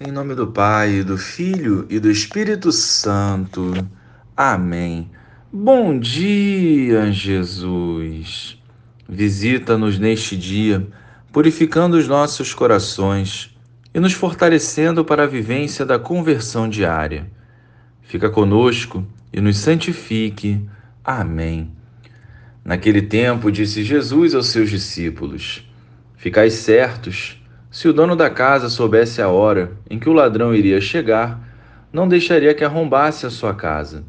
Em nome do Pai, do Filho e do Espírito Santo. Amém. Bom dia, Jesus. Visita-nos neste dia, purificando os nossos corações e nos fortalecendo para a vivência da conversão diária. Fica conosco e nos santifique. Amém. Naquele tempo, disse Jesus aos seus discípulos: Ficai certos se o dono da casa soubesse a hora em que o ladrão iria chegar, não deixaria que arrombasse a sua casa.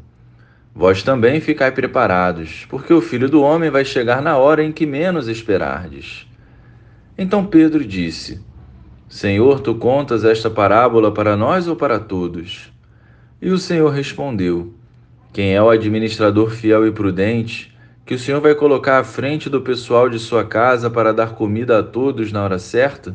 Vós também ficai preparados, porque o filho do homem vai chegar na hora em que menos esperardes. Então Pedro disse: Senhor, tu contas esta parábola para nós ou para todos? E o Senhor respondeu: Quem é o administrador fiel e prudente, que o Senhor vai colocar à frente do pessoal de sua casa para dar comida a todos na hora certa?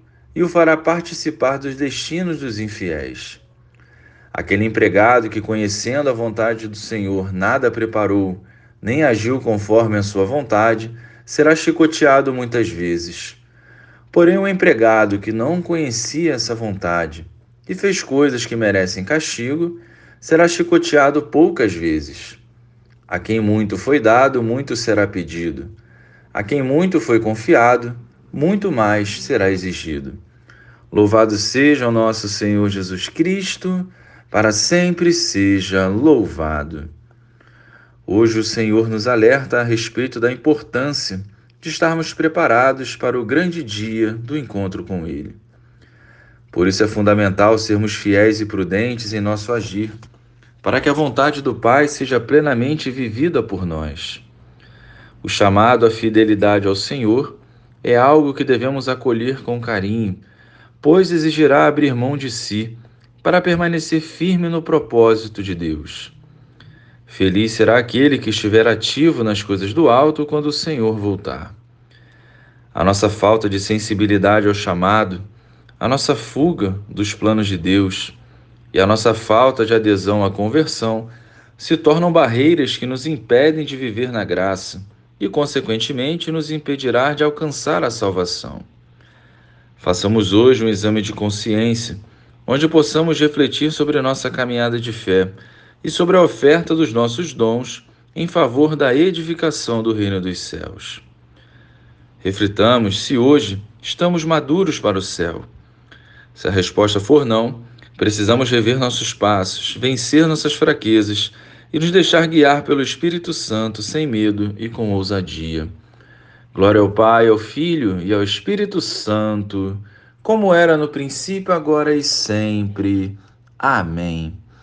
e o fará participar dos destinos dos infiéis. Aquele empregado que, conhecendo a vontade do Senhor, nada preparou, nem agiu conforme a sua vontade, será chicoteado muitas vezes. Porém, o empregado que não conhecia essa vontade e fez coisas que merecem castigo, será chicoteado poucas vezes. A quem muito foi dado, muito será pedido. A quem muito foi confiado, muito mais será exigido. Louvado seja o nosso Senhor Jesus Cristo, para sempre seja louvado. Hoje o Senhor nos alerta a respeito da importância de estarmos preparados para o grande dia do encontro com Ele. Por isso é fundamental sermos fiéis e prudentes em nosso agir, para que a vontade do Pai seja plenamente vivida por nós. O chamado à fidelidade ao Senhor é algo que devemos acolher com carinho, pois exigirá abrir mão de si para permanecer firme no propósito de Deus. Feliz será aquele que estiver ativo nas coisas do alto quando o Senhor voltar. A nossa falta de sensibilidade ao chamado, a nossa fuga dos planos de Deus e a nossa falta de adesão à conversão se tornam barreiras que nos impedem de viver na graça e, consequentemente, nos impedirá de alcançar a salvação. Façamos hoje um exame de consciência, onde possamos refletir sobre nossa caminhada de fé e sobre a oferta dos nossos dons em favor da edificação do reino dos céus. Reflitamos se hoje estamos maduros para o céu. Se a resposta for não, precisamos rever nossos passos, vencer nossas fraquezas e nos deixar guiar pelo Espírito Santo sem medo e com ousadia. Glória ao Pai, ao Filho e ao Espírito Santo, como era no princípio, agora e sempre. Amém.